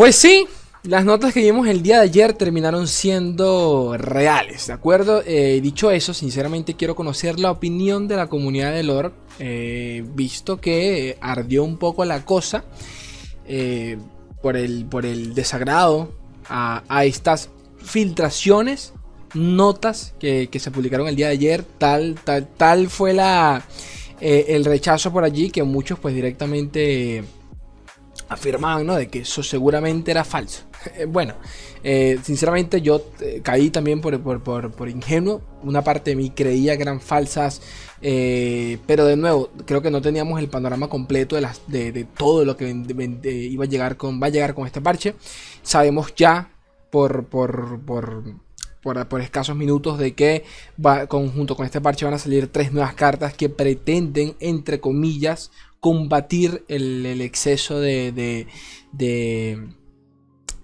Pues sí, las notas que vimos el día de ayer terminaron siendo reales, ¿de acuerdo? Eh, dicho eso, sinceramente quiero conocer la opinión de la comunidad de lore, eh, visto que ardió un poco la cosa eh, por, el, por el desagrado a, estas filtraciones, notas que, se publicaron el día de ayer, tal, tal, tal fue la, el rechazo por allí que muchos pues directamente afirmaban, ¿no? De que eso seguramente era falso. Eh, bueno, eh, sinceramente yo eh, caí también por, por, ingenuo. Una parte de mí creía que eran falsas. pero de nuevo, creo que no teníamos el panorama completo de, las, de, todo lo que iba a llegar con, va a llegar con este parche. Sabemos ya por, por, por, por, escasos minutos de que va, junto con este parche van a salir tres nuevas cartas que pretenden, entre comillas, combatir el, exceso de, de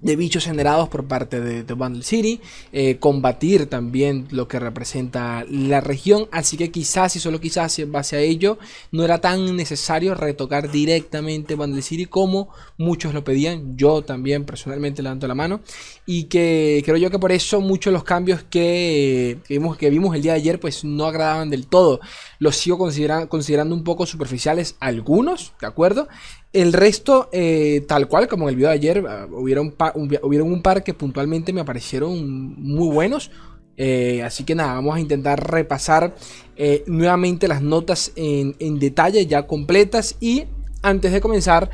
bichos generados por parte de, de Bundle City, eh, combatir también lo que representa la región, así que quizás y solo quizás en base a ello no era tan necesario retocar directamente Bundle City como muchos lo pedían, yo también personalmente levanto la mano. Y que creo yo que por eso muchos de los cambios que, vimos, que vimos el día de ayer pues no agradaban del todo, los sigo considerando un poco superficiales algunos, ¿de acuerdo? El resto, eh, tal cual como en el video de ayer, ah, hubieron, hubieron un par que puntualmente me parecieron muy buenos. Eh, así que nada, vamos a intentar repasar eh, nuevamente las notas en, en detalle ya completas. Y antes de comenzar,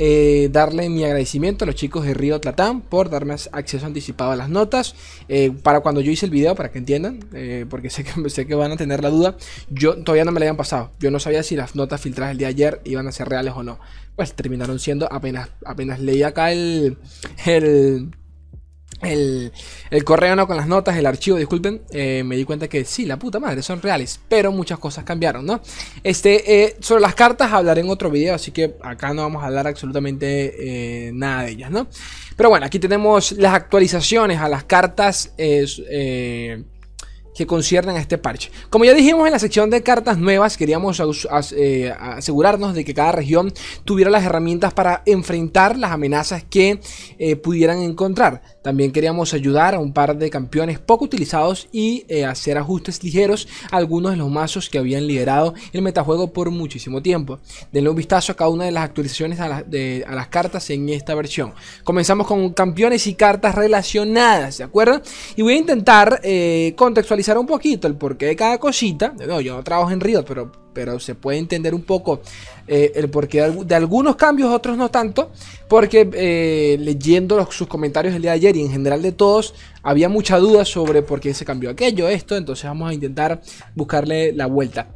eh, darle mi agradecimiento a los chicos de Río Tlatán por darme acceso anticipado a las notas. Eh, para cuando yo hice el video, para que entiendan, eh, porque sé que, sé que van a tener la duda, yo todavía no me la habían pasado. Yo no sabía si las notas filtradas el día de ayer iban a ser reales o no. Pues terminaron siendo, apenas, apenas leí acá el, el el, correo no con las notas, el archivo, disculpen, eh, me di cuenta que sí, la puta madre, son reales, pero muchas cosas cambiaron, ¿no? Este, eh, sobre las cartas hablaré en otro video, así que acá no vamos a hablar absolutamente eh, nada de ellas, ¿no? Pero bueno, aquí tenemos las actualizaciones a las cartas que conciernen a este parche. Como ya dijimos en la sección de cartas nuevas, queríamos eh, asegurarnos de que cada región tuviera las herramientas para enfrentar las amenazas que eh, pudieran encontrar. También queríamos ayudar a un par de campeones poco utilizados y eh, hacer ajustes ligeros a algunos de los mazos que habían liderado el metajuego por muchísimo tiempo. Denle un vistazo a cada una de las actualizaciones a, las cartas en esta versión. Comenzamos con campeones y cartas relacionadas, ¿de acuerdo? Y voy a intentar contextualizar un poquito el porqué de cada cosita. No, yo no trabajo en Riot, pero, pero se puede entender un poco eh, el porqué de, algunos cambios, otros no tanto. Porque eh, leyendo sus comentarios el día de ayer y en general de todos, había mucha duda sobre por qué se cambió aquello, esto. Entonces vamos a intentar buscarle la vuelta.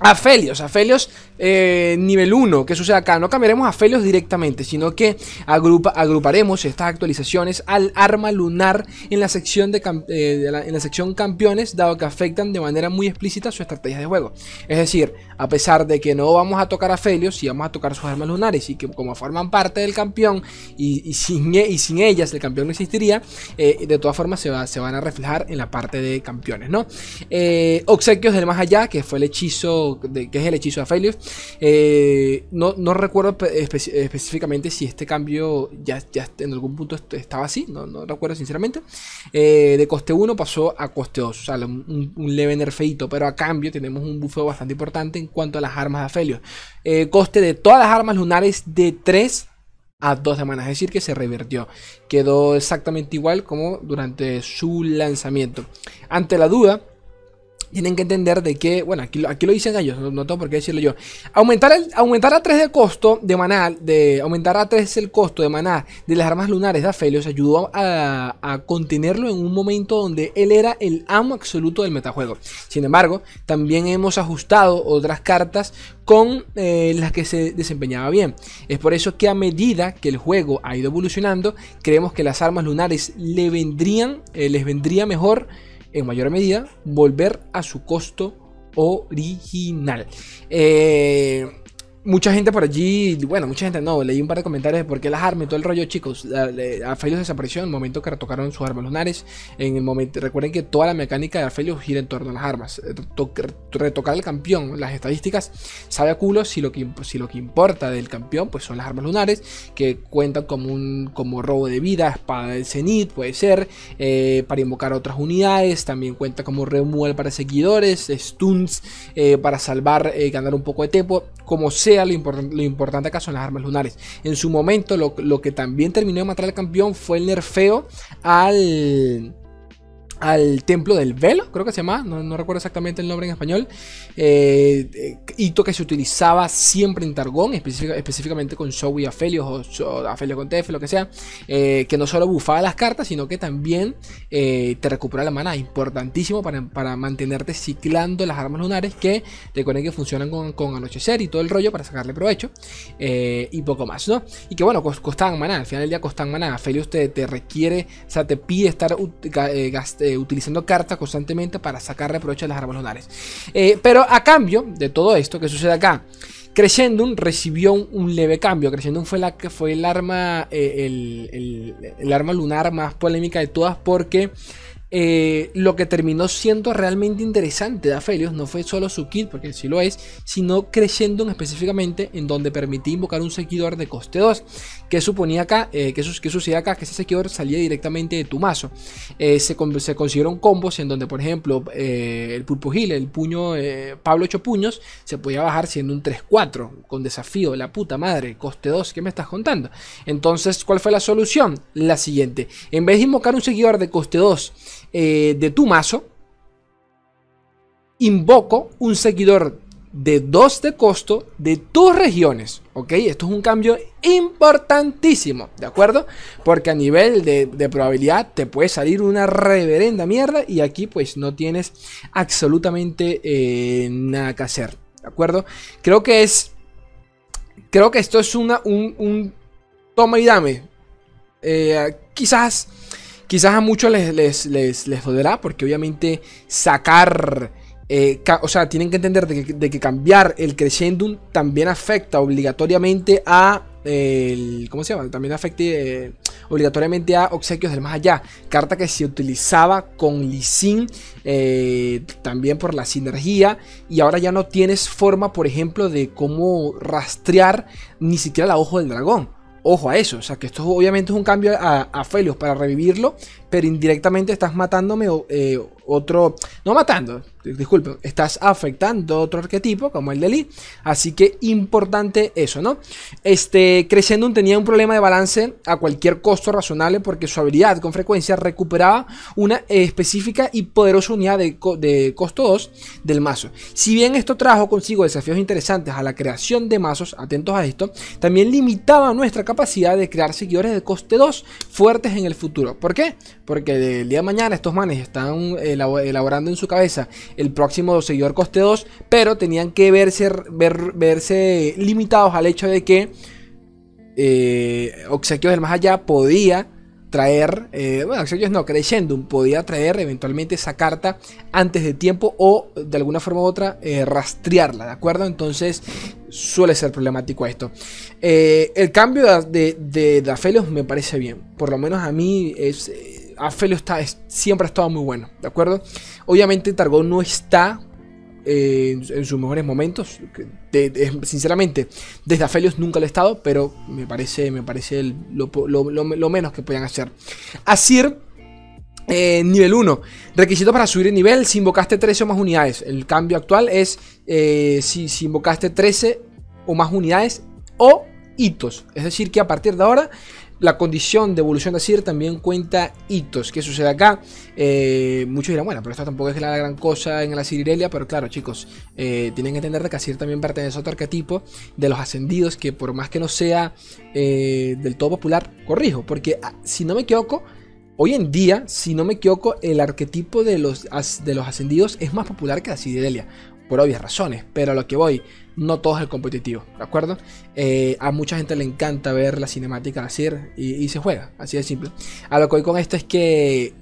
Aphelios, Aphelios eh, nivel 1, ¿qué sucede acá? No cambiaremos a Aphelios directamente, sino que agrupa, agruparemos estas actualizaciones al arma lunar en la, sección de, eh, en la sección campeones, dado que afectan de manera muy explícita su estrategia de juego. Es decir, a pesar de que no vamos a tocar a Aphelios, sí vamos a tocar sus armas lunares y que como forman parte del campeón y, sin, e, y sin, ellas el campeón no existiría, eh, de todas formas se, va, se, van a reflejar en la parte de campeones, ¿no? Obsequios del más allá, que fue el hechizo que es el hechizo de Aphelios. Eh, no, no, recuerdo específicamente si este cambio ya, ya en algún punto estaba así, no, no recuerdo sinceramente. Eh, de coste 1 pasó a coste 2, o sea, un, leve nerfeito, pero a cambio tenemos un bufeo bastante importante en cuanto a las armas de Aphelios. Eh, coste de todas las armas lunares de 3 a 2 semanas, es decir, que se revirtió. Quedó exactamente igual como durante su lanzamiento. Ante la duda, tienen que entender de que, bueno, aquí, aquí lo dicen ellos, no, tengo por qué decirlo yo. Aumentar, el, aumentar a 3 de costo de maná, de aumentar a 3 el costo de maná de las armas lunares de Aphelios ayudó a, a, contenerlo en un momento donde él era el amo absoluto del metajuego. Sin embargo, también hemos ajustado otras cartas con eh, las que se desempeñaba bien. Es por eso que a medida que el juego ha ido evolucionando, creemos que las armas lunares le vendrían, eh, les vendría mejor en mayor medida volver a su costo original. Eh, Mucha gente por allí, bueno, mucha gente no, leí un par de comentarios de por qué las armas y todo el rollo, chicos. Aphelios desapareció en el momento que retocaron sus armas lunares. En el momento, recuerden que toda la mecánica de Aphelios gira en torno a las armas. Retocar al campeón, las estadísticas, sabe a culo si lo que, si lo que importa del campeón pues son las armas lunares, que cuentan como un como robo de vida, espada del cenit, puede ser, eh, para invocar otras unidades. También cuenta como removal para seguidores, stuns eh, para salvar, eh, ganar un poco de tiempo, como lo, importante acá son las armas lunares. En su momento, lo, lo que también terminó de matar al campeón fue el nerfeo al al templo del velo, creo que se llama, no, recuerdo exactamente el nombre en español, eh, eh, hito que se utilizaba siempre en Targón, específicamente con Show y Aphelios o Aphelios con TF, lo que sea, eh, que no solo bufaba las cartas, sino que también te recupera la mana, importantísimo para, para, mantenerte ciclando las armas lunares que recuerden que funcionan con, anochecer y todo el rollo para sacarle provecho y poco más, ¿no? Y que bueno, costaban mana, al final del día costan mana, Aphelios te, te requiere, o sea, te pide estar gastando eh, utilizando cartas constantemente para sacar reproche de las armas lunares. Eh, pero a cambio de todo esto que sucede acá, Crescendum recibió un, leve cambio. Crescendum fue, la, fue el arma, eh, el, arma lunar más polémica de todas porque lo que terminó siendo realmente interesante de Aphelios no fue solo su kit, porque sí lo es, sino Crescendum específicamente en donde permitía invocar un seguidor de coste 2. ¿Qué suponía acá? Eh, ¿qué, sucedía acá? Que ese seguidor salía directamente de tu mazo. Eh, se, se, consiguieron combos en donde, por ejemplo, eh, el Pulpo Gil, el puño Pablo 8 puños, se podía bajar siendo un 3-4 con desafío. La puta madre, coste 2, ¿qué me estás contando? Entonces, ¿cuál fue la solución? La siguiente. En vez de invocar un seguidor de coste 2 de tu mazo, invoco un seguidor de 2 de costo de tus regiones. ¿Ok? Esto es un cambio importantísimo, ¿de acuerdo? Porque a nivel de, probabilidad te puede salir una reverenda mierda y aquí pues no tienes absolutamente eh, nada que hacer, ¿de acuerdo? Creo que es... Creo que esto es una, un, toma y dame. Eh, quizás, quizás a muchos les, les, les, les porque obviamente sacar eh, o sea, tienen que entender de que, cambiar el crescendum también afecta obligatoriamente a. El, ¿Cómo se llama? También afecta eh, obligatoriamente a obsequios del más allá. Carta que se utilizaba con Lisin eh, también por la sinergia. Y ahora ya no tienes forma, por ejemplo, de cómo rastrear ni siquiera la ojo del dragón. Ojo a eso, o sea que esto obviamente es un cambio a, a Felios para revivirlo, pero indirectamente estás matándome otro, no matando, disculpen, estás afectando otro arquetipo como el de Lee. Así que importante eso, ¿no? Este Crescendum tenía un problema de balance a cualquier costo razonable porque su habilidad con frecuencia recuperaba una específica y poderosa unidad de, de costo 2 del mazo. Si bien esto trajo consigo desafíos interesantes a la creación de mazos, atentos a esto, también limitaba nuestra capacidad de crear seguidores de coste 2 fuertes en el futuro. ¿Por qué? Porque del día de mañana estos manes están elaborando en su cabeza el próximo seguidor coste 2, pero tenían que verse, verse limitados al hecho de que eh, Obsequios del Más Allá podía traer, eh, bueno, Obsequios no, Crescendum podía traer eventualmente esa carta antes de tiempo o de alguna forma u otra eh, rastrearla, ¿de acuerdo? Entonces suele ser problemático esto. el cambio de, de, de, me parece bien, por lo menos a mí es Afelio está, siempre ha estado muy bueno, ¿de acuerdo? Obviamente Targon no está eh, en, sus mejores momentos. sinceramente, desde Aphelios nunca lo he estado, pero me parece, me parece lo, menos que puedan hacer. Asir, eh, nivel 1. Requisito para subir el nivel si invocaste 13 o más unidades. El cambio actual es eh, si, si invocaste 13 o más unidades o hitos. Es decir, que a partir de ahora la condición de evolución de Asir también cuenta hitos. ¿Qué sucede acá? Eh, muchos dirán, bueno, pero esto tampoco es la gran cosa en la Irelia, pero claro, chicos, eh, tienen que entender que Asir también pertenece a otro arquetipo de los ascendidos que por más que no sea eh, del todo popular, corrijo, porque ah, si no me equivoco, Hoy en día, si no me equivoco, el arquetipo de los, de los ascendidos es más popular que la Sirelia por obvias razones, pero a lo que voy, no todo es el competitivo, ¿de acuerdo? Eh, a mucha gente le encanta ver la cinemática de y, y, se juega, así de simple. A lo que voy con esto es que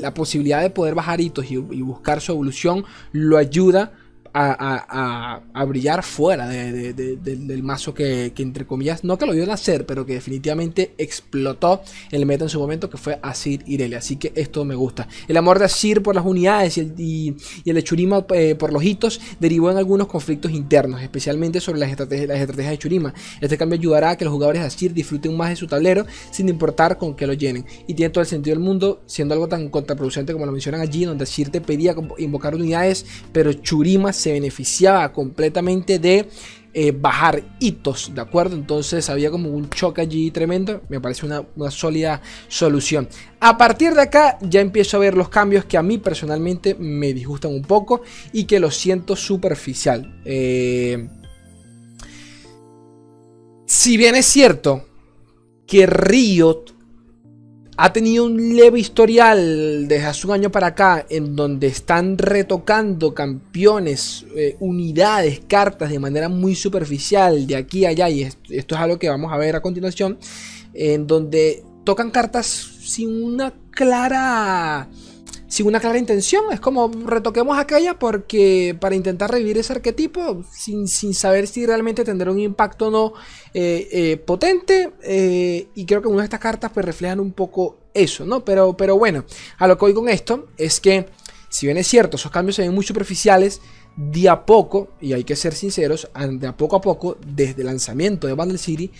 la posibilidad de poder bajar hitos y, buscar su evolución lo ayuda a, brillar fuera del mazo que, entre comillas, no que lo vio nacer, pero que definitivamente explotó el meta en su momento, que fue Asir Irelia. Así que esto me gusta. El amor de Asir por las unidades y el, y, el de Churima eh, por los hitos derivó en algunos conflictos internos, especialmente sobre las estrategias, las estrategias de Churima. Este cambio ayudará a que los jugadores de Asir disfruten más de su tablero sin importar con qué lo llenen. Y tiene todo el sentido del mundo, siendo algo tan contraproducente como lo mencionan allí, donde Asir te pedía invocar unidades, pero Churima se beneficiaba completamente de eh, bajar hitos, ¿de acuerdo? Entonces había como un choque allí tremendo, me parece una, sólida solución. A partir de acá ya empiezo a ver los cambios que a mí personalmente me disgustan un poco y que lo siento superficial. Eh, si bien es cierto que Riot ha tenido un leve historial desde hace un año para acá en donde están retocando campeones, eh, unidades, cartas de manera muy superficial de aquí a allá y esto, esto es algo que vamos a ver a continuación en donde tocan cartas sin una clara sin una clara intención. Es como retoquemos aquella porque para intentar revivir ese arquetipo sin, saber si realmente tendrá un impacto o no eh, eh, potente. Eh, y creo que una de estas cartas pues reflejan un poco eso, ¿no? Pero, pero bueno, a lo que voy con esto es que si bien es cierto, esos cambios se ven muy superficiales, de a poco, y hay que ser sinceros, de a poco a poco, desde el lanzamiento de Bundle City,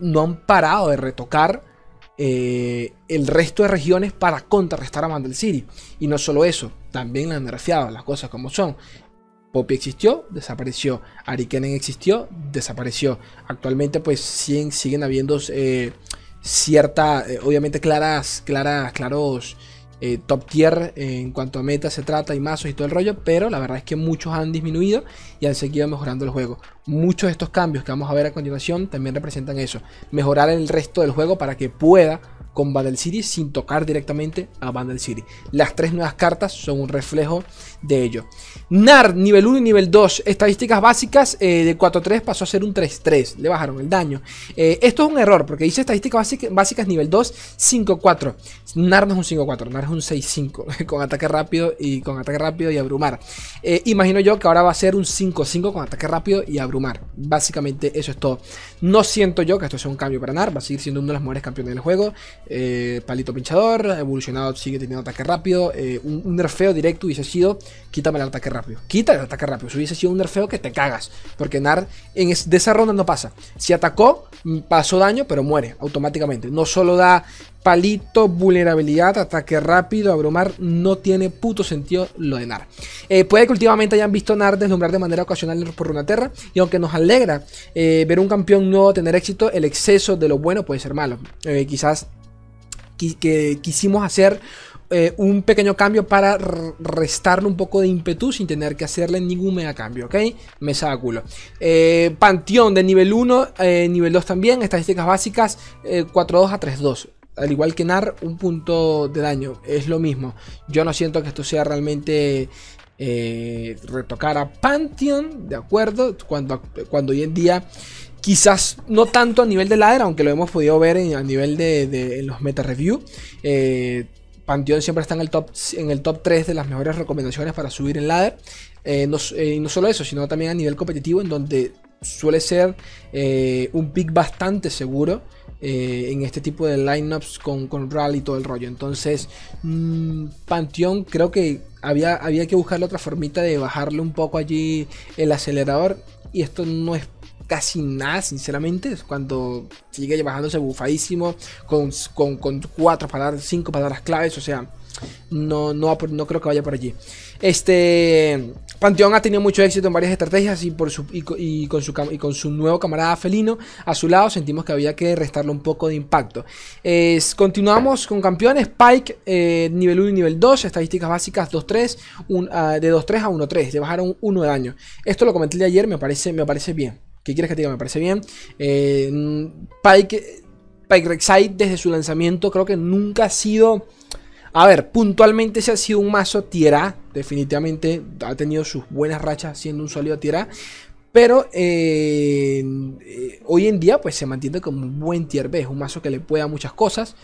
no han parado de retocar eh, el resto de regiones para contrarrestar a Mandel City. Y no solo eso, también la han nerfeado, las cosas como son. Poppy existió, desapareció. Arikenen existió, desapareció. Actualmente pues siguen, siguen habiendo eh, cierta, eh, obviamente claras, claras, claros eh, top tier en cuanto a meta se trata y mazos y todo el rollo, pero la verdad es que muchos han disminuido y han seguido mejorando el juego. Muchos de estos cambios que vamos a ver a continuación también representan eso, mejorar el resto del juego para que pueda con Battle City sin tocar directamente a Battle City. Las tres nuevas cartas son un reflejo de ello. NAR nivel 1 y nivel 2, estadísticas básicas eh, de 4-3 pasó a ser un 3-3, le bajaron el daño. Eh, esto es un error porque dice estadísticas básicas, nivel 2, 5-4. NAR no es un 5-4, NAR es un 6-5 con ataque rápido y con ataque rápido y abrumar. Eh, imagino yo que ahora va a ser un 5-5 con ataque rápido y abrumar. Básicamente eso es todo. No siento yo que esto sea un cambio para NAR, va a seguir siendo uno de los mejores campeones del juego. Eh, palito pinchador, evolucionado sigue teniendo ataque rápido. Eh, un, nerfeo directo hubiese sido: quítame el ataque rápido. Quita el ataque rápido. Si hubiese sido un nerfeo que te cagas. Porque Nar en de esa ronda no pasa. Si atacó, mm, pasó daño, pero muere automáticamente. No solo da palito, vulnerabilidad, ataque rápido, abrumar, no tiene puto sentido lo de Nar. Eh, puede que últimamente hayan visto Nar deslumbrar de manera ocasional por Runaterra, y aunque nos alegra ver un campeón nuevo tener éxito, el exceso de lo bueno puede ser malo. quizás que quisimos hacer eh, un pequeño cambio para restarle un poco de ímpetu sin tener que hacerle ningún mega cambio, ¿ok? Me saca culo. Eh, Panteón de nivel 1, eh, nivel 2 también, estadísticas básicas, 4-2 a 3-2. Al igual que NAR, un punto de daño, es lo mismo. Yo no siento que esto sea realmente retocar a Pantheon, ¿de acuerdo? Cuando, cuando hoy en día Quizás no tanto a nivel de ladder, aunque lo hemos podido ver en, a nivel de, los meta review. Eh, Pantheon siempre está en el, top, en el top 3 de las mejores recomendaciones para subir en ladder. Eh, no, eh, no, solo eso, sino también a nivel competitivo, en donde suele ser un pick bastante seguro en este tipo de lineups con, con Rally y todo el rollo. Entonces, mmm, Pantheon creo que había, había que buscarle otra formita de bajarle un poco allí el acelerador. Y esto no es casi nada, sinceramente. Cuando sigue bajándose bufadísimo, con, con, cuatro palabras, cinco palabras claves, o sea, no, no, no creo que vaya por allí. Este Panteón ha tenido mucho éxito en varias estrategias y, por su, y, con, su, y con su nuevo camarada felino a su lado sentimos que había que restarle un poco de impacto. continuamos con campeones, Pike eh, nivel 1 y nivel 2, estadísticas básicas 2-3, uh, de 2-3 a 1-3, le bajaron 1 de daño. Esto lo comenté de ayer, me parece, me parece bien. ¿Qué quieres que te diga? Me parece bien. Eh, Pike, Pike Rek'Sai desde su lanzamiento creo que nunca ha sido... A ver, puntualmente se ha sido un mazo tierra. Definitivamente ha tenido sus buenas rachas siendo un sólido tierra. Pero eh, eh, hoy en día pues se mantiene como un buen tier B. Es un mazo que le puede a muchas cosas.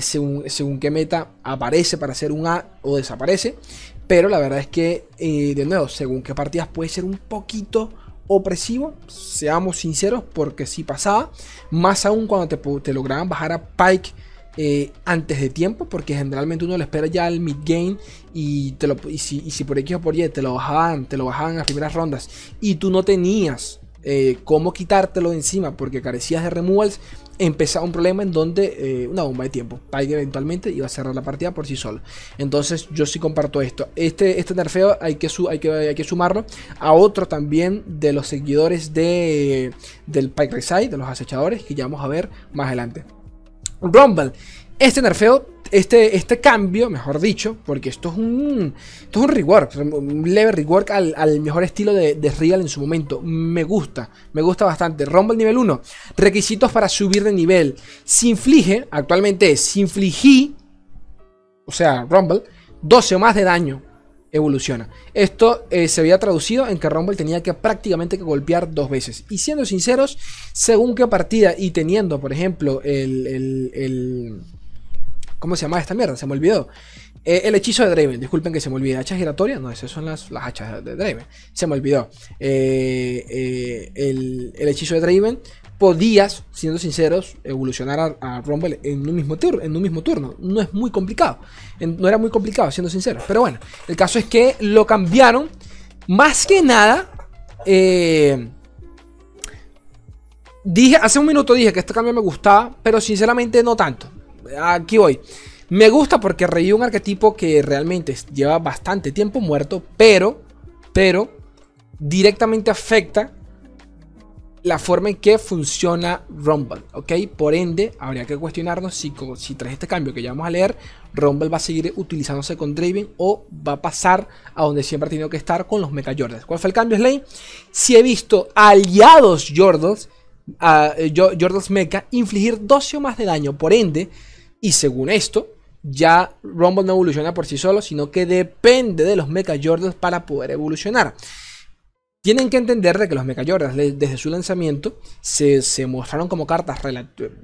según, según qué meta aparece para ser un A o desaparece. Pero la verdad es que, eh, de nuevo, según qué partidas puede ser un poquito opresivo, seamos sinceros, porque si pasaba, más aún cuando te, lograban bajar a Pike eh, antes de tiempo, porque generalmente uno le espera ya el mid game y, te lo, y si por X o por Y te lo bajaban, te lo bajaban en las primeras rondas y tú no tenías eh, cómo quitártelo de encima porque carecías de removals, empezaba un problema en donde eh, una bomba de tiempo. Pike eventualmente iba a cerrar la partida por sí solo. Entonces yo sí comparto esto. Este, este nerfeo hay que, hay, que, hay que sumarlo a otro también de los seguidores de, del Pike Reside, de los acechadores, que ya vamos a ver más adelante. Rumble. Este nerfeo, este, este cambio, mejor dicho, porque esto es un, esto es un rework, un leve rework al, mejor estilo de, de, Real en su momento. Me gusta, me gusta bastante. Rumble nivel 1, requisitos para subir de nivel. Se inflige, actualmente es, se infligí, o sea, Rumble, 12 o más de daño evoluciona. Esto eh, se había traducido en que Rumble tenía que prácticamente que golpear dos veces. Y siendo sinceros, según qué partida y teniendo, por ejemplo, el, el, ¿Cómo se llama esta mierda? Se me olvidó. Eh, el hechizo de Draven, disculpen que se me olvide. ¿Hachas giratorias? No, esas son las, las hachas de Draven. Se me olvidó. Eh, el, el, hechizo de Draven podías, siendo sinceros, evolucionar a, Rumble en un, mismo en un mismo turno. No es muy complicado. no era muy complicado, siendo sinceros. Pero bueno, el caso es que lo cambiaron. Más que nada. Eh, dije, hace un minuto dije que este cambio me gustaba. Pero sinceramente no tanto. Aquí voy. Me gusta porque reí un arquetipo que realmente lleva bastante tiempo muerto. Pero. Pero. Directamente afecta la forma en que funciona Rumble, ¿ok? Por ende, habría que cuestionarnos si, si tras este cambio que ya vamos a leer, Rumble va a seguir utilizándose con Draven o va a pasar a donde siempre ha tenido que estar con los Mecha Jordans. ¿Cuál fue el cambio, Slay? Si he visto aliados Jordans, uh, Jordans Mecha, infligir 12 o más de daño, por ende, y según esto, ya Rumble no evoluciona por sí solo, sino que depende de los Mecha Jordans para poder evolucionar. Tienen que entender de que los Mechajordas desde su lanzamiento se, mostraron como cartas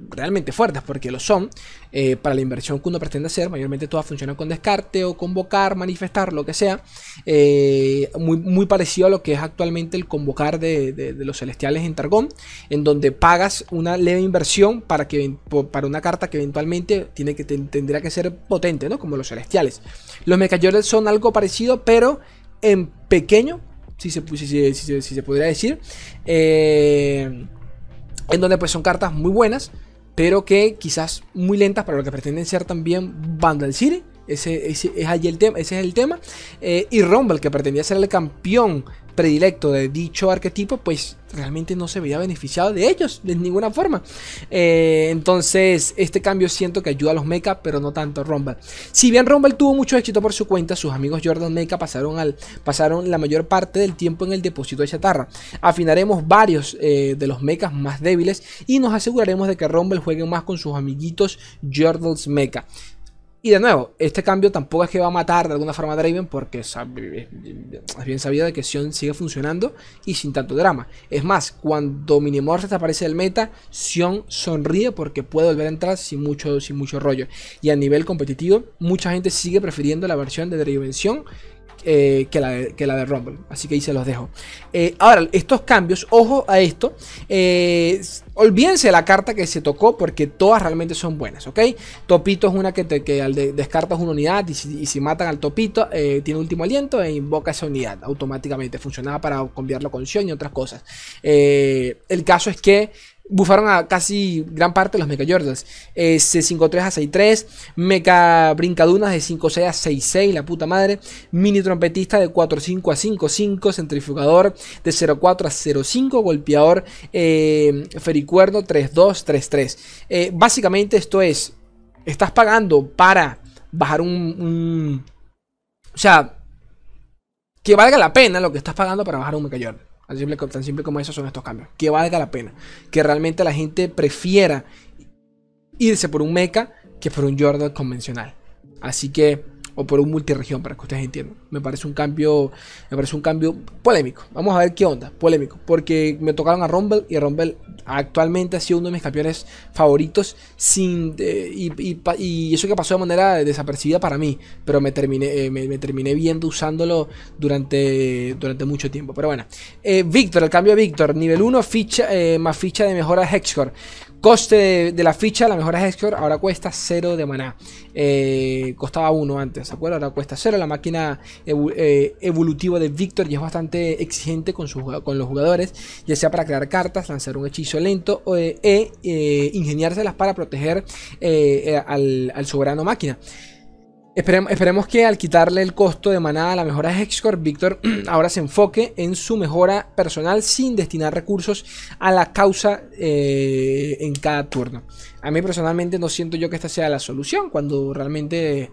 realmente fuertes, porque lo son, eh, para la inversión que uno pretende hacer, mayormente todas funcionan con descarte o convocar, manifestar, lo que sea, eh, muy, muy, parecido a lo que es actualmente el convocar de, los celestiales en Targón, en donde pagas una leve inversión para, que, para una carta que eventualmente tiene que, tendría que ser potente, ¿no? como los celestiales. Los Mechajordas son algo parecido, pero en pequeño si se, si, se podría decir. Eh, en donde pues son cartas muy buenas, pero que quizás muy lentas para lo que pretenden ser también Vandal City. Ese, es allí el tema, ese es el tema. Eh, y Rumble, que pretendía ser el campeón predilecto de dicho arquetipo, pues realmente no se veía beneficiado de ellos de ninguna forma. Eh, entonces, este cambio siento que ayuda a los mecha, pero no tanto a Rumble. Si bien Rumble tuvo mucho éxito por su cuenta, sus amigos Jordan Mecha pasaron, al, pasaron la mayor parte del tiempo en el depósito de chatarra. Afinaremos varios eh, de los mechas más débiles y nos aseguraremos de que Rumble juegue más con sus amiguitos Jordan's Mecha. Y de nuevo, este cambio tampoco es que va a matar de alguna forma a Draven porque es bien sabido de que Sion sigue funcionando y sin tanto drama. Es más, cuando Minimorph desaparece del meta, Sion sonríe porque puede volver a entrar sin mucho, sin mucho rollo. Y a nivel competitivo, mucha gente sigue prefiriendo la versión de Draven Sion eh, que, la de, que, la de, Rumble. Así que ahí se los dejo. Eh, ahora, estos cambios, ojo a esto. Eh, olvídense de la carta que se tocó porque todas realmente son buenas, ¿ok? Topito es una que, te, que al descartas una unidad y si, matan al Topito, tiene último aliento e invoca esa unidad automáticamente. Funcionaba para cambiarlo con Sion y otras cosas. el caso es que bufaron a casi gran parte de los Mecha Jordans. Eh, C53 a 63, Mecha Brincadunas de 56 a 66, la puta madre. Mini trompetista de 45 a 55, centrifugador de 04 a 05, golpeador eh, fericuerdo 32, 33. Eh, básicamente esto es, estás pagando para bajar un, O sea, que valga la pena lo que estás pagando para bajar un Mecha. Tan simple, como eso son estos cambios. Que valga la pena. Que realmente la gente prefiera irse por un mecha que por un Jordan convencional. Así que, o por un multiregión, para que ustedes entiendan. Me parece un cambio, me parece un cambio polémico. Vamos a ver qué onda, polémico. Porque me tocaron a Rumble y Rumble Actualmente ha sido uno de mis campeones favoritos sin, eh, y, eso que pasó de manera desapercibida para mí, pero me terminé, eh, me, terminé viendo usándolo durante, durante mucho tiempo. Pero bueno, eh, Víctor, el cambio de Víctor, nivel 1, ficha, más ficha de mejora Hexcore. Coste de, la ficha, la mejora Hexcore, ahora cuesta 0 de maná. Eh, costaba 1 antes, ¿se acuerdan? Ahora cuesta 0. La máquina eh, evolutiva de Victor ya es bastante exigente con, los jugadores, ya sea para crear cartas, lanzar un hechizo lento o, e ingeniárselas para proteger al soberano máquina. Esperemos, que al quitarle el costo de manada a la mejora de Hexcore, Víctor ahora se enfoque en su mejora personal sin destinar recursos a la causa eh, en cada turno. A mí personalmente no siento yo que esta sea la solución cuando realmente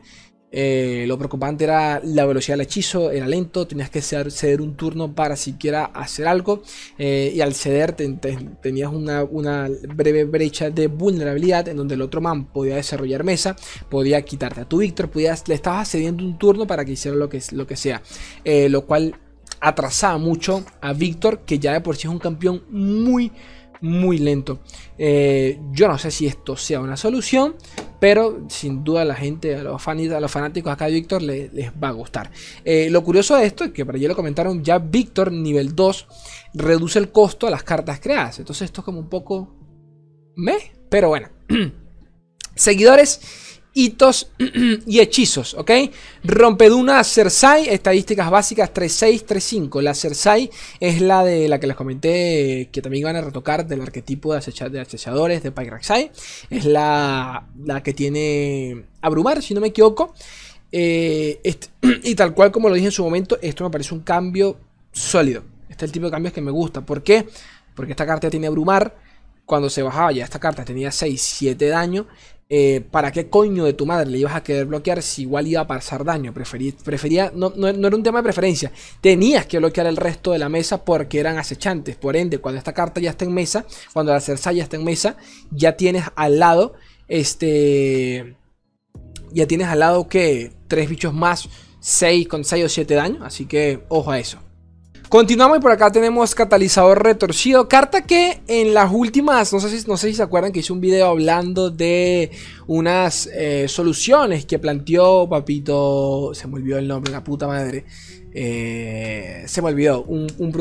eh, lo preocupante era la velocidad del hechizo, era lento, tenías que ceder un turno para siquiera hacer algo. Eh, y al ceder tenías una, breve brecha de vulnerabilidad en donde el otro man podía desarrollar mesa, podía quitarte a tu Víctor, le estabas cediendo un turno para que hiciera lo que, lo que sea. Eh, lo cual atrasaba mucho a Víctor, que ya de por sí es un campeón muy muy lento. Yo no sé si esto sea una solución, pero sin duda la gente, a los, a los fanáticos acá de Víctor les, va a gustar. Eh, lo curioso de esto es que para allí lo comentaron, ya Víctor nivel 2 reduce el costo a las cartas creadas. Entonces esto es como un poco... Me, pero bueno. Seguidores hitos y hechizos, ¿ok? Rompeduna Cersei, estadísticas básicas 36, 35. La Cersei es la de la que les comenté que también van a retocar del arquetipo de, acechadores de Pyraxai. Es la, la que tiene Abrumar, si no me equivoco. Eh, y tal cual como lo dije en su momento, esto me parece un cambio sólido. Este es el tipo de cambios que me gusta. ¿Por qué? Porque esta carta tiene Abrumar. Cuando se bajaba ya esta carta tenía 6, 7 daño eh, ¿para qué coño de tu madre le ibas a querer bloquear si igual iba a pasar daño? prefería, no, no, era un tema de preferencia, tenías que bloquear el resto de la mesa porque eran acechantes. Por ende, cuando esta carta ya está en mesa, cuando la Cersei ya está en mesa, ya tienes al lado, este, ya tienes al lado que tres bichos más, 6 con 6 o 7 daño, así que ojo a eso. Continuamos y por acá tenemos catalizador retorcido. Carta que en las últimas, no sé si, no sé si se acuerdan que hice un video hablando de unas eh, soluciones que planteó Papito. Se me olvidó el nombre, la puta madre. Eh, se me olvidó, un,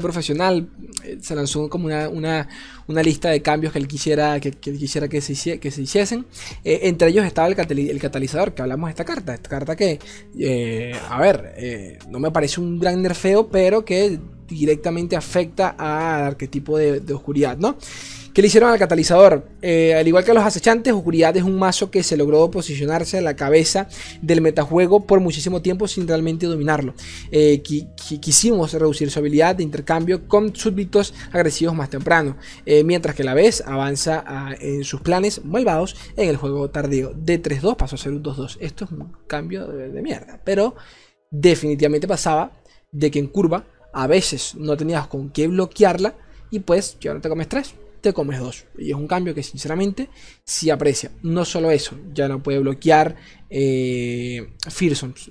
profesional eh, se lanzó como una, lista de cambios que él quisiera que, quisiera que se, que se hiciesen. Eh, entre ellos estaba el, catalizador, que hablamos de esta carta. Esta carta que, a ver, no me parece un gran nerfeo, pero que directamente afecta al arquetipo de, de oscuridad, ¿no? ¿Qué le hicieron al catalizador? Eh, al igual que los acechantes, Oscuridad es un mazo que se logró posicionarse a la cabeza del metajuego por muchísimo tiempo sin realmente dominarlo. Eh, quisimos reducir su habilidad de intercambio con súbditos agresivos más temprano, eh, mientras que la vez avanza en sus planes malvados en el juego tardío. De 3-2 pasó a ser un 2-2. Esto es un cambio de, de mierda, pero definitivamente pasaba de que en curva a veces no tenías con qué bloquearla y pues ya no te comes 3 te comes dos. Y es un cambio que sinceramente sí aprecia. No solo eso, ya no puede bloquear eh,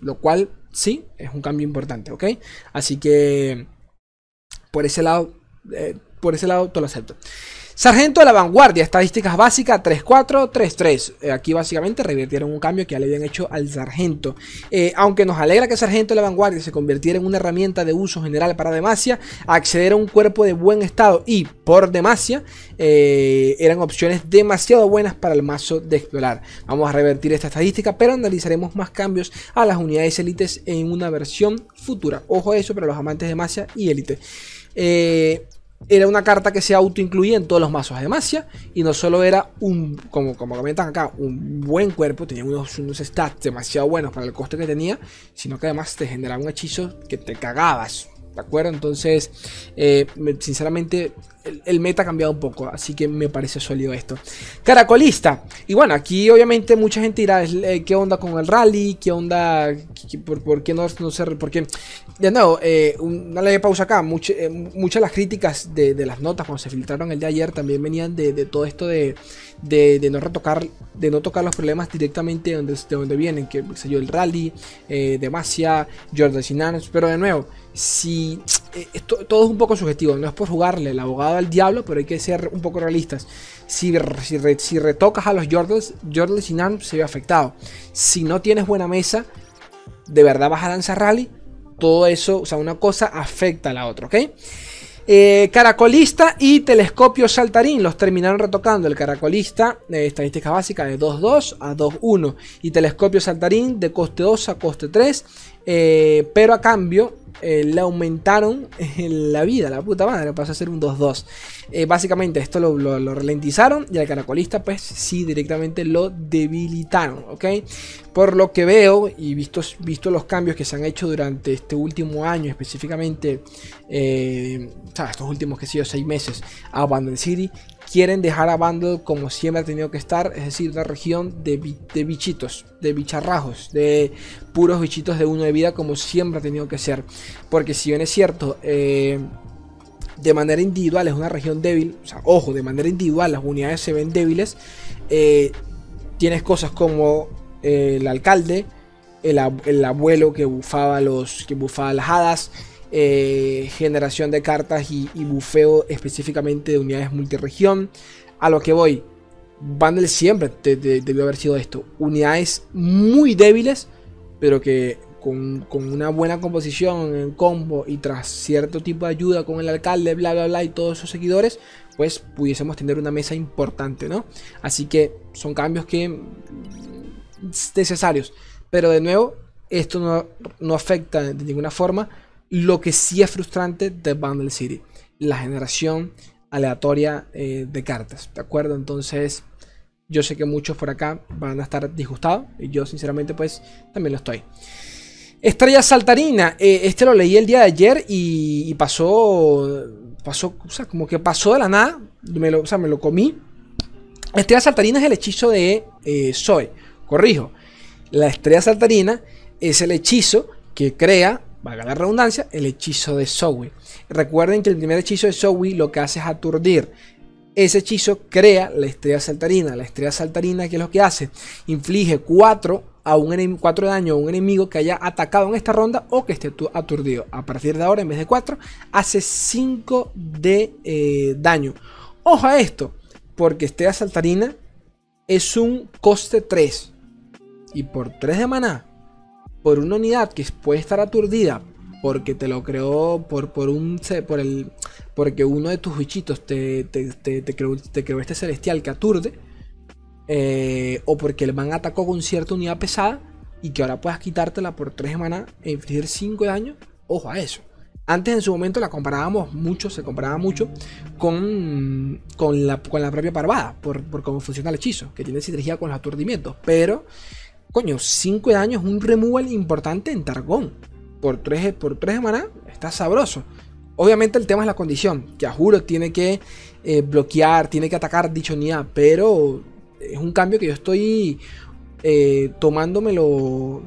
lo cual sí es un cambio importante, ¿ok? Así que por ese lado, eh, por ese lado todo lo acepto. Sargento de la vanguardia, estadísticas básicas 3-4, 3-3. Eh, aquí básicamente revirtieron un cambio que ya le habían hecho al sargento. Eh, aunque nos alegra que Sargento de la vanguardia se convirtiera en una herramienta de uso general para Demacia, acceder a un cuerpo de buen estado y por Demacia eh, eran opciones demasiado buenas para el mazo de explorar. Vamos a revertir esta estadística, pero analizaremos más cambios a las unidades élites en una versión futura. Ojo a eso para los amantes de Demacia y élite. Era una carta que se autoincluía en todos los mazos de Demacia y no solo era un, como, como comentan acá, un buen cuerpo, tenía unos, unos stats demasiado buenos para el coste que tenía, sino que además te generaba un hechizo que te cagabas, ¿de acuerdo? Entonces, eh, sinceramente, el, meta ha cambiado un poco, así que me parece sólido esto. Caracolista. Y bueno, aquí obviamente mucha gente dirá, eh, ¿qué onda con el rally? ¿Qué onda? por, qué no, no sé? ¿Por qué? De nuevo, eh, una leve pausa acá. Eh, muchas de las críticas de, las notas cuando se filtraron el de ayer también venían de, todo esto de, de, no retocar, de no tocar los problemas directamente de donde, de donde vienen, que sé yo, el rally, Demacia, Jordan Sinans, pero de nuevo, si eh, todo es un poco subjetivo, no es por jugarle el abogado al diablo, pero hay que ser un poco realistas. Si, si, retocas a los Jordals y Nan se ve afectado. Si no tienes buena mesa, de verdad vas a lanzar rally, todo eso, o sea, una cosa afecta a la otra, ¿ok? Eh, caracolista y telescopio saltarín los terminaron retocando. El caracolista, de estadística básica de 2.2 a 2.1 y telescopio saltarín de coste 2 a coste 3. Eh, pero a cambio eh, le aumentaron la vida, la puta madre, pasó a ser un 2-2. Eh, básicamente esto lo, ralentizaron y al caracolista pues sí directamente lo debilitaron, ¿ok? Por lo que veo y visto, visto los cambios que se han hecho durante este último año, específicamente, eh, estos últimos que sido 6 meses a Bandle City, quieren dejar a Bundle como siempre ha tenido que estar, es decir, una región de, bichitos, de bicharrajos, de puros bichitos de uno de vida como siempre ha tenido que ser. Porque si bien es cierto, eh, de manera individual es una región débil, o sea, ojo, de manera individual las unidades se ven débiles, eh, tienes cosas como eh, el alcalde, el, abuelo que bufaba, los, que bufaba las hadas, eh, generación de cartas y, bufeo específicamente de unidades multiregión. A lo que voy, Bundle siempre debió haber sido esto. Unidades muy débiles, pero que con, una buena composición en combo y tras cierto tipo de ayuda con el alcalde, bla, bla, bla y todos sus seguidores, pues pudiésemos tener una mesa importante, ¿no? Así que son cambios que necesarios. Pero de nuevo, esto no, no afecta de ninguna forma lo que sí es frustrante de Bundle City, la generación aleatoria eh, de cartas, ¿de acuerdo? Entonces, yo sé que muchos por acá van a estar disgustados y yo sinceramente pues también lo estoy. Estrella Saltarina, eh, este lo leí el día de ayer y, pasó, pasó, o sea, como que pasó de la nada, me lo, o sea, me lo comí. Estrella Saltarina es el hechizo de eh, Zoe, corrijo. La estrella saltarina es el hechizo que crea valga la redundancia, el hechizo de Zoe. Recuerden que el primer hechizo de Zoe lo que hace es aturdir. Ese hechizo crea la estrella saltarina. La estrella saltarina, ¿qué es lo que hace? Inflige 4 a un 4 de daño a un enemigo que haya atacado en esta ronda o que esté aturdido. A partir de ahora, en vez de 4, hace 5 de eh, daño. Ojo a esto, porque estrella saltarina es un coste 3. Y por 3 de maná por una unidad que puede estar aturdida porque te lo creó por, por un por el porque uno de tus bichitos te, te, creó, este celestial que aturde eh, o porque el man atacó con cierta unidad pesada y que ahora puedas quitártela por 3 maná e infligir 5 de daño ojo a eso antes en su momento la comparábamos mucho, se comparaba mucho con, con, la, con la propia parvada, por, por cómo funciona el hechizo, que tiene sinergia con los aturdimientos. Pero Coño, 5 de daño es un removal importante en Targón. Por 3 por tres de maná está sabroso. Obviamente el tema es la condición. Que juro tiene que eh, bloquear, tiene que atacar dicha unidad. Pero es un cambio que yo estoy eh, tomándomelo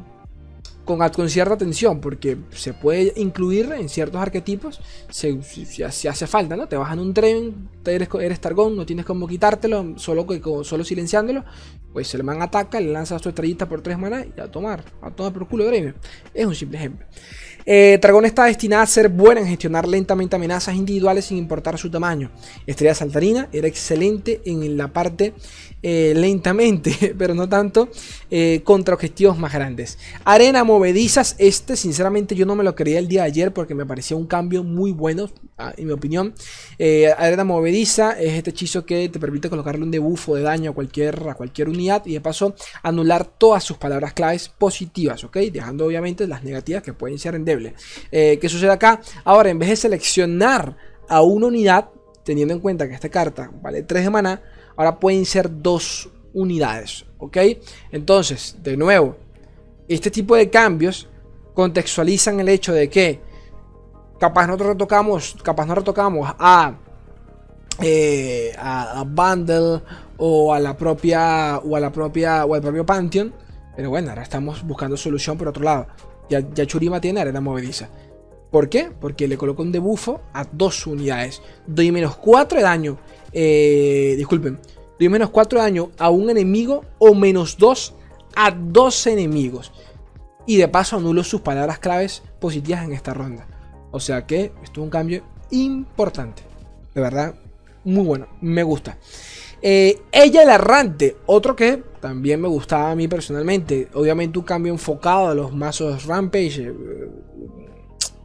con, cierta atención, porque se puede incluir en ciertos arquetipos si, hace falta, ¿no? Te bajan un tren, eres, eres Targón, no tienes como quitártelo, solo, solo silenciándolo, pues el man ataca, le lanza su estrellita por tres manas y a tomar, a tomar por culo gremio. Es un simple ejemplo. Eh, Dragón está destinada a ser buena en gestionar lentamente amenazas individuales sin importar su tamaño. Estrella Saltarina era excelente en la parte eh, lentamente, pero no tanto eh, contra objetivos más grandes. Arena movedizas, este sinceramente yo no me lo creía el día de ayer porque me parecía un cambio muy bueno, en mi opinión. arena movediza es este hechizo que te permite colocarle un debuffo de daño a cualquier, a cualquier unidad y de paso anular todas sus palabras claves positivas, ¿ok? Dejando obviamente las negativas que pueden ser Eh, ¿Qué sucede acá? Ahora, en vez de seleccionar a una unidad, teniendo en cuenta que esta carta vale 3 de maná, ahora pueden ser dos unidades, ¿ok? Entonces, de nuevo, este tipo de cambios contextualizan el hecho de que capaz nosotros retocamos, capaz no retocamos a, eh, a, Bundle o a la propia o a la propia o al propio Pantheon, pero bueno, ahora estamos buscando solución por otro lado. Ya, Churima tiene arena movediza. ¿Por qué? Porque le coloco un debuffo a dos unidades. Doy menos 4 de daño. Eh, disculpen. Doy menos 4 de daño a un enemigo o menos 2 a dos enemigos. Y de paso anulo sus palabras claves positivas en esta ronda. O sea que esto es un cambio importante. De verdad, muy bueno. Me gusta. Eh, ella el errante, otro que también me gustaba a mí personalmente. Obviamente un cambio enfocado a los mazos Rampage.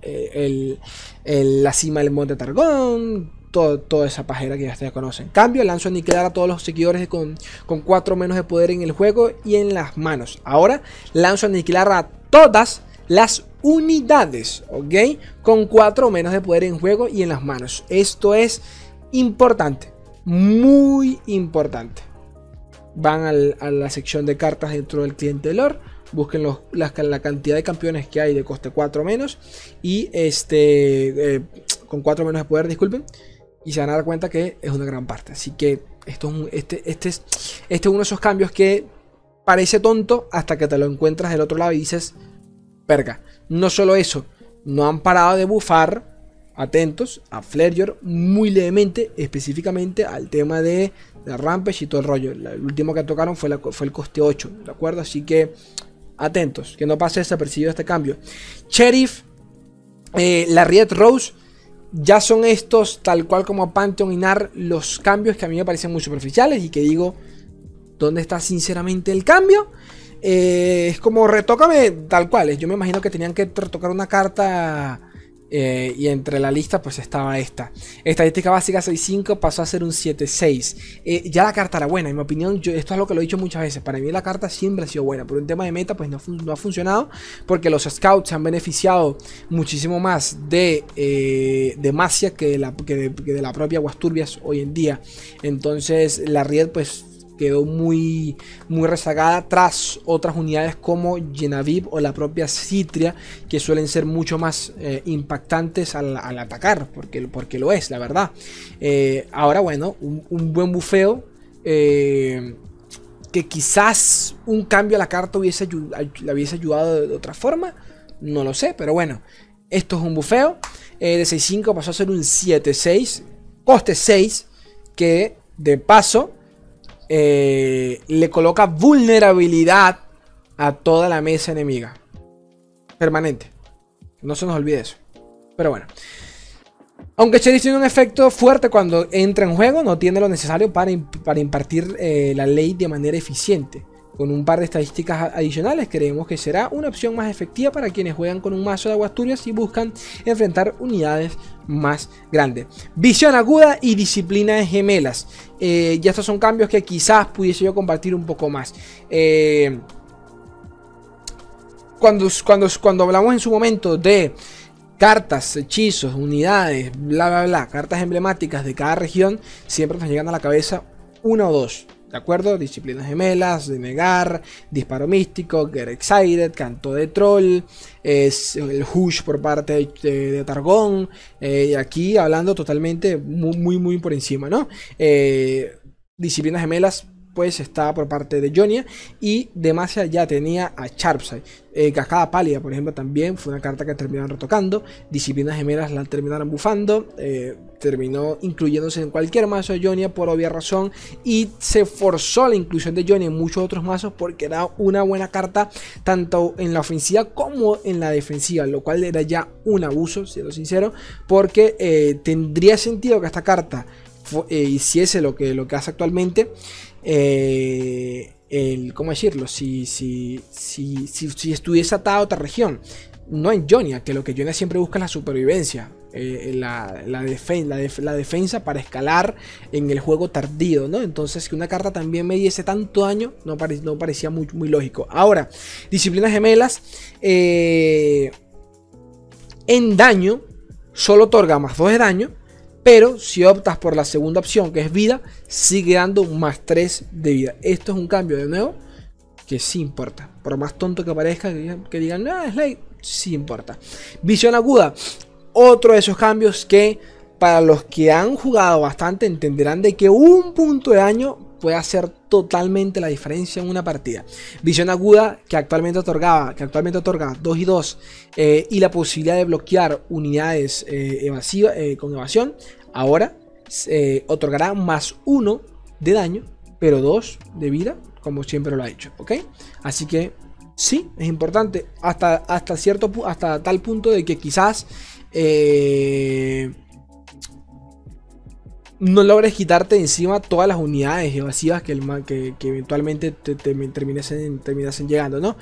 Eh, eh, la cima del Monte Targón. toda esa pajera que ya ustedes conocen. Cambio, lanzo aniquilar a todos los seguidores con, con 4 menos de poder en el juego y en las manos. Ahora lanzo aniquilar a todas las unidades, ¿ok? Con 4 menos de poder en juego y en las manos. Esto es importante, muy importante. Van a la sección de cartas dentro del cliente lore. Busquen la, cantidad de campeones que hay de coste 4 menos. Y este. Eh, con 4 menos de poder, disculpen. Y se van a dar cuenta que es una gran parte. Así que esto es este, este, es, este es uno de esos cambios que parece tonto hasta que te lo encuentras del otro lado y dices, verga. No solo eso, no han parado de bufar, atentos, a Flareyor muy levemente, específicamente al tema de, de Rampage y todo el rollo. El último que tocaron fue, fue el coste 8, ¿de acuerdo? Así que atentos, que no pase desapercibido este cambio. Sheriff, eh, la Riot Rose, ya son estos, tal cual como Pantheon y Nar, los cambios que a mí me parecen muy superficiales y que digo, ¿dónde está sinceramente el cambio? Eh, es como retócame tal cual. Yo me imagino que tenían que retocar una carta. Eh, y entre la lista pues estaba esta. Estadística básica 6.5 pasó a ser un 7.6. Eh, ya la carta era buena, en mi opinión, esto es lo que lo he dicho muchas veces. Para mí la carta siempre ha sido buena, pero en tema de meta pues no, ha funcionado porque los scouts se han beneficiado muchísimo más de, de Masia que de, la, que de, la propia Guasturbias hoy en día. Entonces la Ried pues quedó muy, muy rezagada tras otras unidades como Genaviv o la propia Citria, que suelen ser mucho más eh, impactantes al, atacar, porque, porque lo es, la verdad. Eh, ahora, bueno, un, buen bufeo. Eh, que quizás un cambio a la carta hubiese, le hubiese ayudado de, otra forma. No lo sé, pero bueno. Esto es un bufeo. de 6.5 pasó a ser un 7.6. Coste 6. Que de paso eh, le coloca vulnerabilidad a toda la mesa enemiga. Permanente. No se nos olvide eso. Pero bueno. Aunque Sheriff tiene un efecto fuerte cuando entra en juego, no tiene lo necesario para, para impartir eh, la ley de manera eficiente. Con un par de estadísticas adicionales, creemos que será una opción más efectiva para quienes juegan con un mazo de aguasturias y buscan enfrentar unidades más grandes. Visión aguda y disciplina de gemelas. Eh, ya estos son cambios que quizás pudiese yo compartir un poco más. Eh, cuando, cuando, cuando hablamos en su momento de cartas, hechizos, unidades, bla, bla, bla, cartas emblemáticas de cada región, siempre nos llegan a la cabeza una o dos. ¿De acuerdo? Disciplinas gemelas, de negar, disparo místico, Get Excited, canto de troll, es el Hush por parte de, Targón. Eh, aquí hablando totalmente muy, muy, muy por encima, ¿no? Eh, disciplinas gemelas pues estaba por parte de Jonia y Demacia ya tenía a Sharpside. Eh, Cascada Pálida, por ejemplo, también fue una carta que terminaron retocando. Disciplinas gemelas la terminaron bufando. Eh, terminó incluyéndose en cualquier mazo de Jonia por obvia razón. Y se forzó la inclusión de Jonia en muchos otros mazos porque era una buena carta tanto en la ofensiva como en la defensiva. Lo cual era ya un abuso, siendo sincero. Porque eh, tendría sentido que esta carta hiciese lo que, lo que hace actualmente eh, el, ¿cómo decirlo? Si, si, si, si, estuviese atado a otra región. No en Jonia, que lo que Jonia siempre busca es la supervivencia. Eh, la, la, la, defensa para escalar en el juego tardío, ¿no? Entonces que una carta también me diese tanto daño no, no parecía muy, muy, lógico. Ahora, disciplinas gemelas. Eh, en daño, solo otorga más 2 de daño pero si optas por la segunda opción, que es vida, sigue dando más 3 de vida. Esto es un cambio de nuevo que sí importa. Por más tonto que parezca, que digan, no, es ley, sí importa. Visión aguda, otro de esos cambios que para los que han jugado bastante entenderán de que un punto de daño puede hacer totalmente la diferencia en una partida. Visión aguda que actualmente otorgaba, que actualmente otorga 2 y 2 eh, y la posibilidad de bloquear unidades eh, eh, con evasión, ahora otorgará más 1 de daño, pero 2 de vida, como siempre lo ha hecho, ¿ok? Así que sí, es importante hasta, hasta cierto hasta tal punto de que quizás eh, no logres quitarte encima todas las unidades evasivas que, el, que, que eventualmente te, terminasen, terminasen, llegando, ¿no?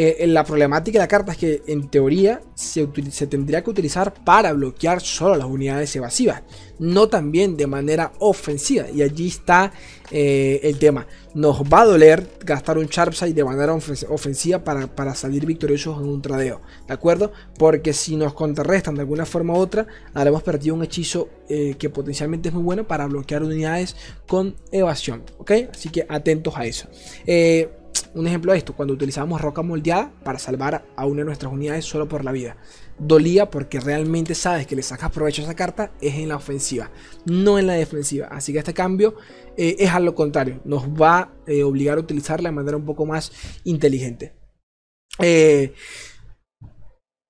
Eh, la problemática de la carta es que en teoría se, tendría que utilizar para bloquear solo las unidades evasivas, no también de manera ofensiva. Y allí está eh, el tema. Nos va a doler gastar un Sharpside de manera ofensiva para, salir victoriosos en un tradeo, ¿de acuerdo? Porque si nos contrarrestan de alguna forma u otra, habremos perdido un hechizo eh, que potencialmente es muy bueno para bloquear unidades con evasión, ¿ok? Así que atentos a eso. Eh, un ejemplo de esto, cuando utilizamos roca moldeada para salvar a una de nuestras unidades solo por la vida. Dolía porque realmente sabes que le sacas provecho a esa carta es en la ofensiva, no en la defensiva. Así que este cambio eh, es a lo contrario, nos va a eh, obligar a utilizarla de manera un poco más inteligente. Eh,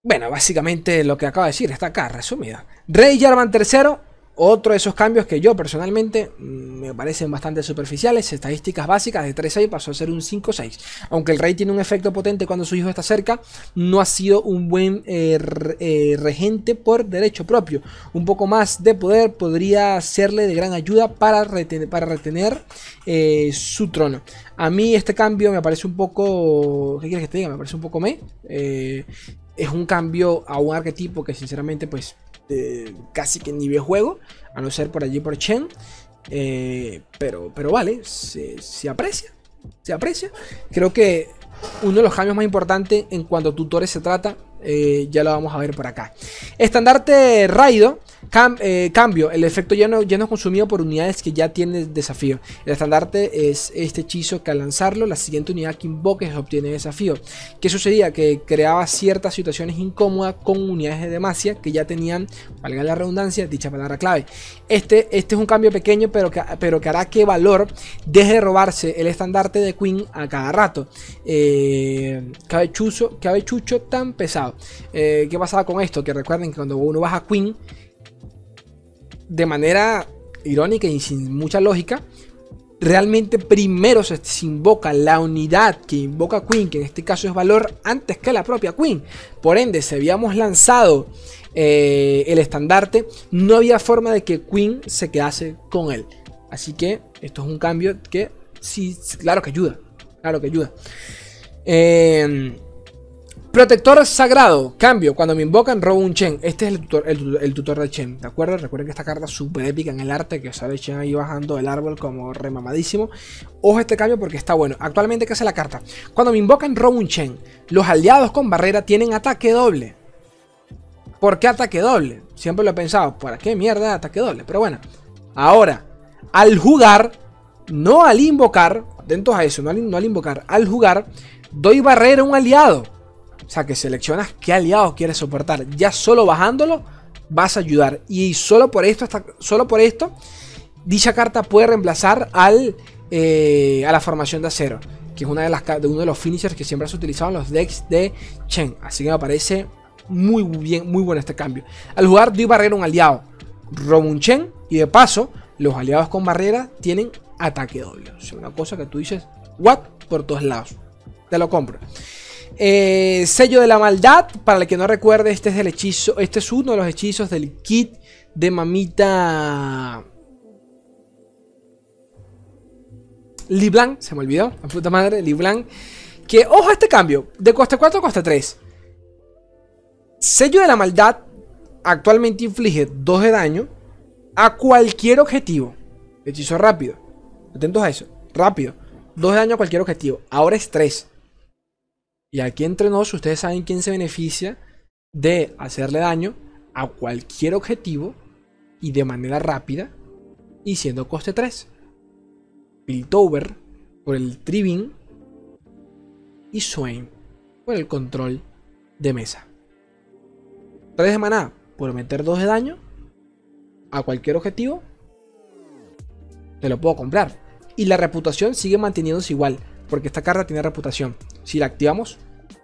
bueno, básicamente lo que acaba de decir está acá resumida. Rey Jarvan III otro de esos cambios que yo personalmente mm, me parecen bastante superficiales, estadísticas básicas de 3-6 pasó a ser un 5-6. Aunque el rey tiene un efecto potente cuando su hijo está cerca, no ha sido un buen eh, eh, regente por derecho propio. Un poco más de poder podría serle de gran ayuda para retener, para retener eh, su trono. A mí este cambio me parece un poco... ¿Qué quieres que te diga? Me parece un poco me. es un cambio a un arquetipo que sinceramente pues casi que ni juego, a no ser por allí por Chen. Eh, pero, pero vale, se, aprecia. Se aprecia. Creo que uno de los cambios más importantes en cuanto a tutores se trata, eh, ya lo vamos a ver por acá. Estandarte Raido eh, cambio, el efecto ya no, ya no es consumido por unidades que ya tienen desafío. El estandarte es este hechizo que al lanzarlo, la siguiente unidad que invoques obtiene desafío. ¿Qué sucedía? Que creaba ciertas situaciones incómodas con unidades de demasia que ya tenían, valga la redundancia, dicha palabra clave. Este, este es un cambio pequeño, pero que, pero que hará que Valor deje de robarse el estandarte de Queen a cada rato. Eh, cabechucho, cabechucho tan pesado. Eh, ¿Qué pasaba con esto? Que recuerden que cuando uno baja Queen de manera irónica y sin mucha lógica, realmente primero se, invoca la unidad que invoca Queen, que en este caso es valor, antes que la propia Queen. Por ende, si habíamos lanzado eh, el estandarte, no había forma de que Queen se quedase con él. Así que esto es un cambio que sí, claro que ayuda. Claro que ayuda. Eh, Protector sagrado. Cambio. Cuando me invocan, robo un Chen. Este es el tutor, el, tutor de Chen. ¿De acuerdo? Recuerden que esta carta es súper épica en el arte. Que sale Chen ahí bajando del árbol como remamadísimo. Ojo este cambio porque está bueno. Actualmente, ¿qué hace la carta? Cuando me invocan, robo un Chen. Los aliados con barrera tienen ataque doble. ¿Por qué ataque doble? Siempre lo he pensado. ¿Para qué mierda ataque doble? Pero bueno. Ahora, al jugar, no al invocar. Atentos a eso, no al, no al invocar. Al jugar, doy barrera a un aliado. O sea, que seleccionas qué aliado quieres soportar. Ya solo bajándolo vas a ayudar. Y solo por esto, solo por esto dicha carta puede reemplazar al, eh, a la formación de acero. Que es una de, las, de uno de los finishers que siempre has utilizado en los decks de Chen. Así que me parece muy bien, muy bueno este cambio. Al jugar, doy barrera un aliado. Robo un Chen. Y de paso, los aliados con barrera tienen ataque doble. O sea, una cosa que tú dices, what? Por todos lados. Te lo compro. Eh, sello de la maldad, para el que no recuerde, este es el hechizo, este es uno de los hechizos del kit de mamita Liblan, se me olvidó, la puta madre, Liblan. Que, ojo a este cambio, de coste 4 a coste 3. Sello de la maldad actualmente inflige 2 de daño a cualquier objetivo. Hechizo rápido. Atentos a eso, rápido. 2 de daño a cualquier objetivo. Ahora es 3. Y aquí entre nosotros, ustedes saben quién se beneficia de hacerle daño a cualquier objetivo y de manera rápida y siendo coste 3. Piltover por el Tribing y Swain por el control de mesa. 3 de maná por meter 2 de daño a cualquier objetivo. Te lo puedo comprar. Y la reputación sigue manteniéndose igual. Porque esta carta tiene reputación. Si la activamos,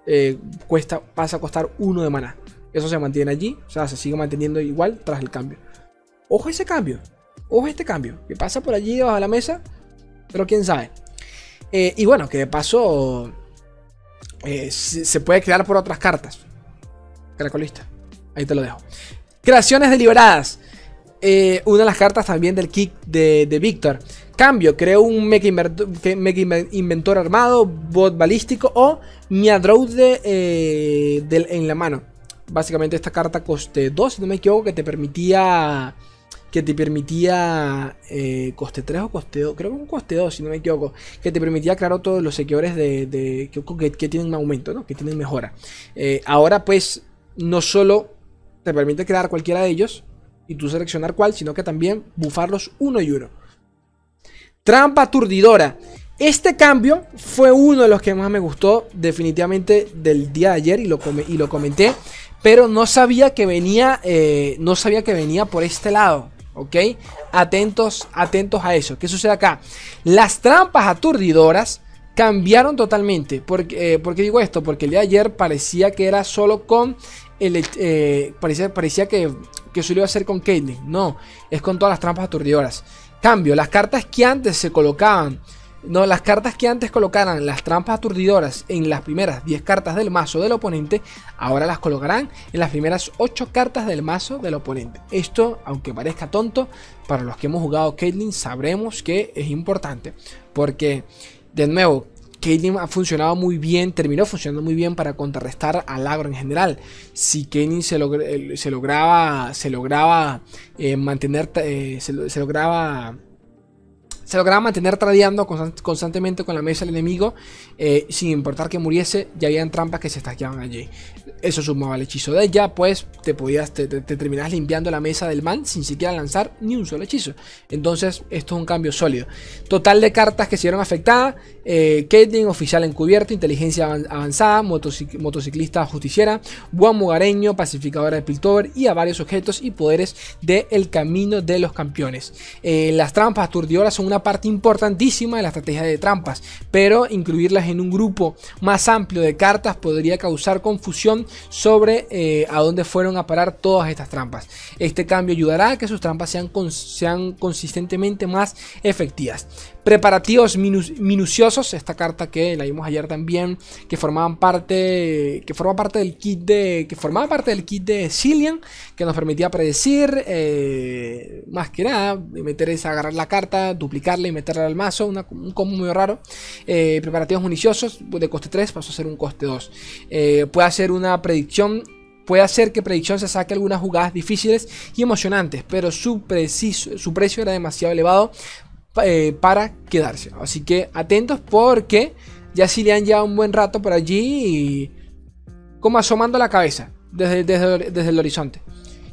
eh, cuesta, pasa a costar uno de maná. Eso se mantiene allí, o sea, se sigue manteniendo igual tras el cambio. Ojo ese cambio, ojo este cambio, que pasa por allí debajo de la mesa, pero quién sabe. Eh, y bueno, que de paso eh, se, puede crear por otras cartas. Caracolista. Ahí te lo dejo. Creaciones deliberadas. Una de las cartas también del kick de, de Víctor. Cambio, creo un Mega, Inventor armado, bot balístico o Miadroude eh, en la mano. Básicamente esta carta coste 2, si no me equivoco, que te permitía... Que te permitía eh, coste 3 o coste 2, creo que un coste 2, si no me equivoco, que te permitía, claro, todos los sequeadores de, que, tienen un aumento, ¿no? que tienen mejora. Eh, ahora, pues, no solo te permite crear cualquiera de ellos y tú seleccionar cuál, sino que también bufarlos uno y uno. Trampa aturdidora. Este cambio fue uno de los que más me gustó definitivamente del día de ayer y lo, y lo comenté. Pero no sabía que venía, eh, no sabía que venía por este lado. ¿Ok? Atentos, atentos a eso. ¿Qué sucede acá? Las trampas aturdidoras cambiaron totalmente. ¿Por, eh, qué digo esto? Porque el día de ayer parecía que era solo con el... Eh, parecía, parecía que, que a ser con Caitlyn. No, es con todas las trampas aturdidoras. Cambio, las cartas que antes se colocaban, no, las cartas que antes colocaran las trampas aturdidoras en las primeras 10 cartas del mazo del oponente, ahora las colocarán en las primeras 8 cartas del mazo del oponente. Esto, aunque parezca tonto, para los que hemos jugado Caitlyn sabremos que es importante, porque de nuevo, Caitlyn ha funcionado muy bien, terminó funcionando muy bien para contrarrestar al agro en general. Si Caitlyn se, se, lograba, se lograba eh, mantener, eh, se, lograba se lograba mantener tradeando constantemente con la mesa del enemigo, eh, sin importar que muriese, ya habían trampas que se estaqueaban allí. Eso sumaba el hechizo de ella, pues te podías, te, terminas limpiando la mesa del man sin siquiera lanzar ni un solo hechizo. Entonces, esto es un cambio sólido. Total de cartas que se vieron afectadas: eh, oficial encubierto, inteligencia avanzada, motociclista justiciera, buen mugareño, pacificadora de Piltover y a varios objetos y poderes del el camino de los campeones. Eh, las trampas aturdidoras son una parte importantísima de la estrategia de trampas, pero incluirlas en un grupo más amplio de cartas podría causar confusión sobre eh, a dónde fueron a parar todas estas trampas. Este cambio ayudará a que sus trampas sean, sean consistentemente más efectivas. Preparativos minuciosos, esta carta que la vimos ayer también, que formaban parte, que forma parte del kit de, que formaba parte del kit de Cillian, que nos permitía predecir, eh, más que nada, meter esa, agarrar la carta, duplicarla y meterla al mazo, un combo muy raro. Eh, preparativos minuciosos de coste 3 pasó a ser un coste 2. Eh, puede hacer una predicción Puede hacer que Predicción se saque algunas jugadas difíciles y emocionantes, pero su, preciso, su precio era demasiado elevado eh, para quedarse. Así que atentos porque ya si le han llevado un buen rato por allí como asomando la cabeza desde, desde, el horizonte.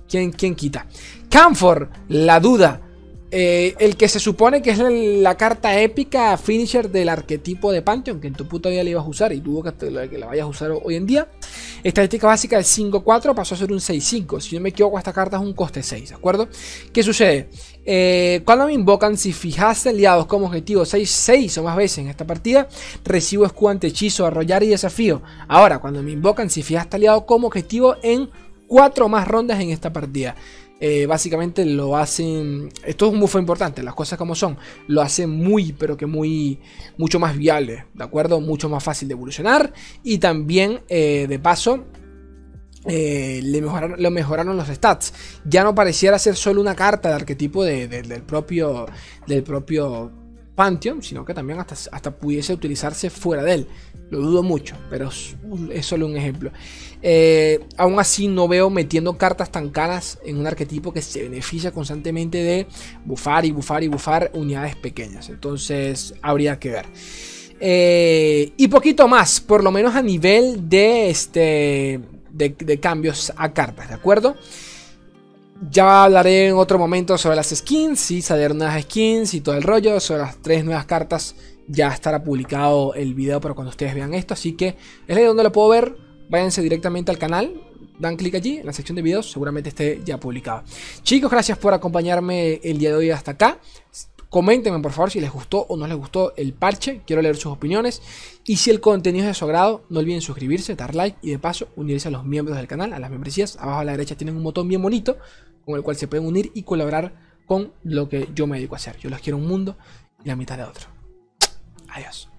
¿Quién, ¿Quién, quita? Camfor, la duda. Eh, el que se supone que es la, carta épica finisher del arquetipo de Pantheon, que en tu puta vida le ibas a usar y dudo que, la vayas a usar hoy en día. Estadística básica del 5-4 pasó a ser un 6-5. Si no me equivoco, esta carta es un coste 6, ¿de acuerdo? ¿Qué sucede? Eh, cuando me invocan, si fijaste aliados como objetivo 6-6 o más veces en esta partida, recibo escudo ante hechizo, arrollar y desafío. Ahora, cuando me invocan, si fijaste aliado como objetivo en 4 más rondas en esta partida. Eh, básicamente lo hacen. Esto es un buffo importante, las cosas como son. Lo hacen muy, pero que muy. Mucho más viable, ¿de acuerdo? Mucho más fácil de evolucionar. Y también, eh, de paso, eh, le, mejoraron, mejoraron, los stats. Ya no pareciera ser solo una carta de arquetipo del propio. Del propio Pantheon, sino que también hasta, hasta pudiese utilizarse fuera de él. Lo dudo mucho, pero es, solo un ejemplo. Eh, aún así no veo metiendo cartas tan caras en un arquetipo que se beneficia constantemente de bufar y bufar y bufar unidades pequeñas. Entonces habría que ver. Eh, y poquito más, por lo menos a nivel de, este, de cambios a cartas, ¿de acuerdo? Ya hablaré en otro momento sobre las skins, si salieron nuevas skins y todo el rollo, sobre las tres nuevas cartas. Ya estará publicado el video para cuando ustedes vean esto, así que es ahí donde lo puedo ver. Váyanse directamente al canal, dan clic allí en la sección de videos, seguramente esté ya publicado. Chicos, gracias por acompañarme el día de hoy hasta acá. Coméntenme por favor si les gustó o no les gustó el parche, quiero leer sus opiniones. Y si el contenido es de su agrado, no olviden suscribirse, dar like y de paso unirse a los miembros del canal, a las membresías. Abajo a la derecha tienen un botón bien bonito con el cual se pueden unir y colaborar con lo que yo me dedico a hacer. Yo los quiero un mundo y la mitad de otro. Adiós.